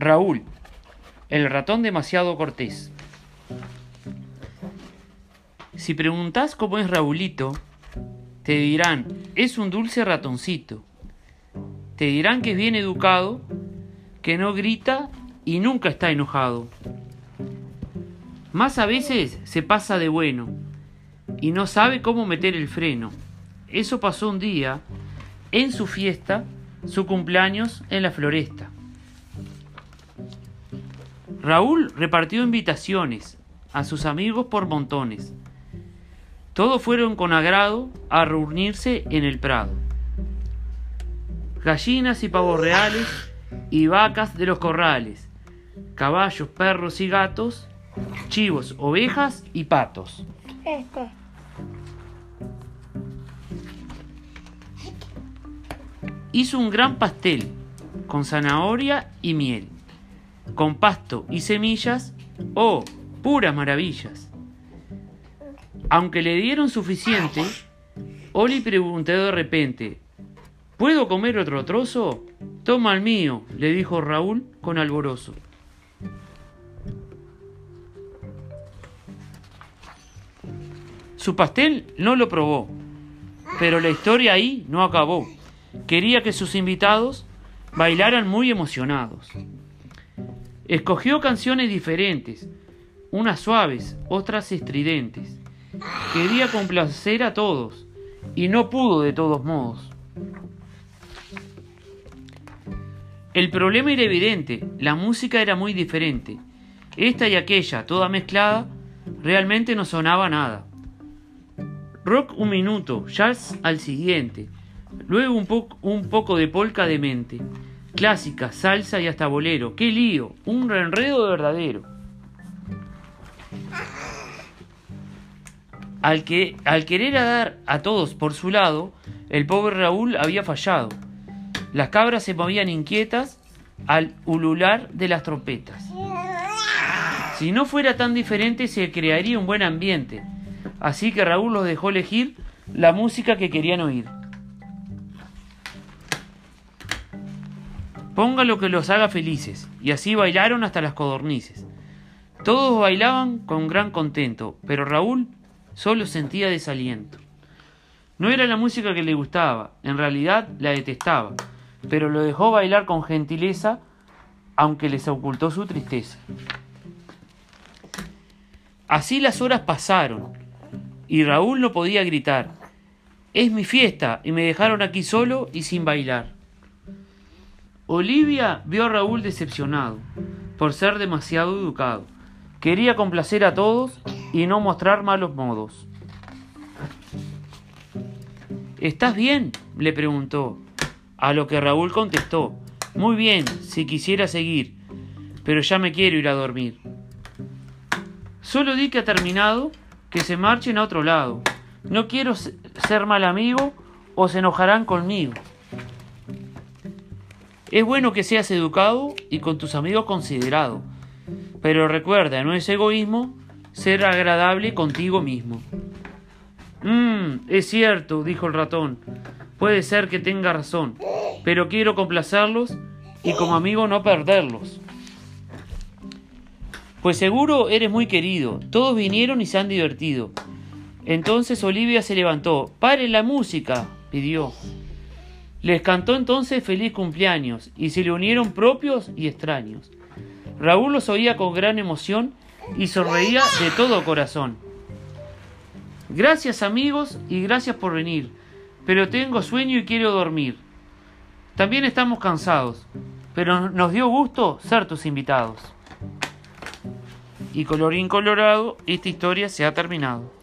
Raúl, el ratón demasiado cortés. Si preguntas cómo es Raulito, te dirán, es un dulce ratoncito. Te dirán que es bien educado, que no grita y nunca está enojado. Más a veces se pasa de bueno y no sabe cómo meter el freno. Eso pasó un día en su fiesta, su cumpleaños en la floresta. Raúl repartió invitaciones a sus amigos por montones. Todos fueron con agrado a reunirse en el prado. Gallinas y pavos reales y vacas de los corrales, caballos, perros y gatos, chivos, ovejas y patos. Hizo un gran pastel con zanahoria y miel, con pasto y semillas, oh, puras maravillas. Aunque le dieron suficiente, Oli preguntó de repente, ¿Puedo comer otro trozo? Toma el mío, le dijo Raúl con alborozo. Su pastel no lo probó, pero la historia ahí no acabó. Quería que sus invitados bailaran muy emocionados. Escogió canciones diferentes, unas suaves, otras estridentes. Quería complacer a todos y no pudo de todos modos. El problema era evidente, la música era muy diferente. Esta y aquella, toda mezclada, realmente no sonaba nada. Rock un minuto, jazz al siguiente, luego un, poco de polka de mente, clásica, salsa y hasta bolero. ¡Qué lío! Un enredo verdadero. Al, que, al querer dar a todos por su lado, el pobre Raúl había fallado. Las cabras se movían inquietas al ulular de las trompetas. Si no fuera tan diferente, se crearía un buen ambiente. Así que Raúl los dejó elegir la música que querían oír. Ponga lo que los haga felices, y así bailaron hasta las codornices. Todos bailaban con gran contento, pero Raúl solo sentía desaliento. No era la música que le gustaba, en realidad la detestaba, pero lo dejó bailar con gentileza, aunque les ocultó su tristeza. Así las horas pasaron, y Raúl no podía gritar. Es mi fiesta y me dejaron aquí solo y sin bailar. Olivia vio a Raúl decepcionado por ser demasiado educado. Quería complacer a todos y no mostrar malos modos. ¿Estás bien? le preguntó, a lo que Raúl contestó, muy bien, si quisiera seguir, pero ya me quiero ir a dormir. Solo di que ha terminado que se marchen a otro lado. No quiero ser mal amigo o se enojarán conmigo. Es bueno que seas educado y con tus amigos considerado, pero recuerda, no es egoísmo ser agradable contigo mismo. Mmm, es cierto, dijo el ratón. Puede ser que tenga razón, pero quiero complacerlos y como amigo no perderlos. Pues seguro eres muy querido. Todos vinieron y se han divertido. Entonces Olivia se levantó. ¡Pare la música! pidió. Les cantó entonces feliz cumpleaños y se le unieron propios y extraños. Raúl los oía con gran emoción y sonreía de todo corazón. Gracias amigos y gracias por venir, pero tengo sueño y quiero dormir. También estamos cansados, pero nos dio gusto ser tus invitados y colorín colorado, esta historia se ha terminado.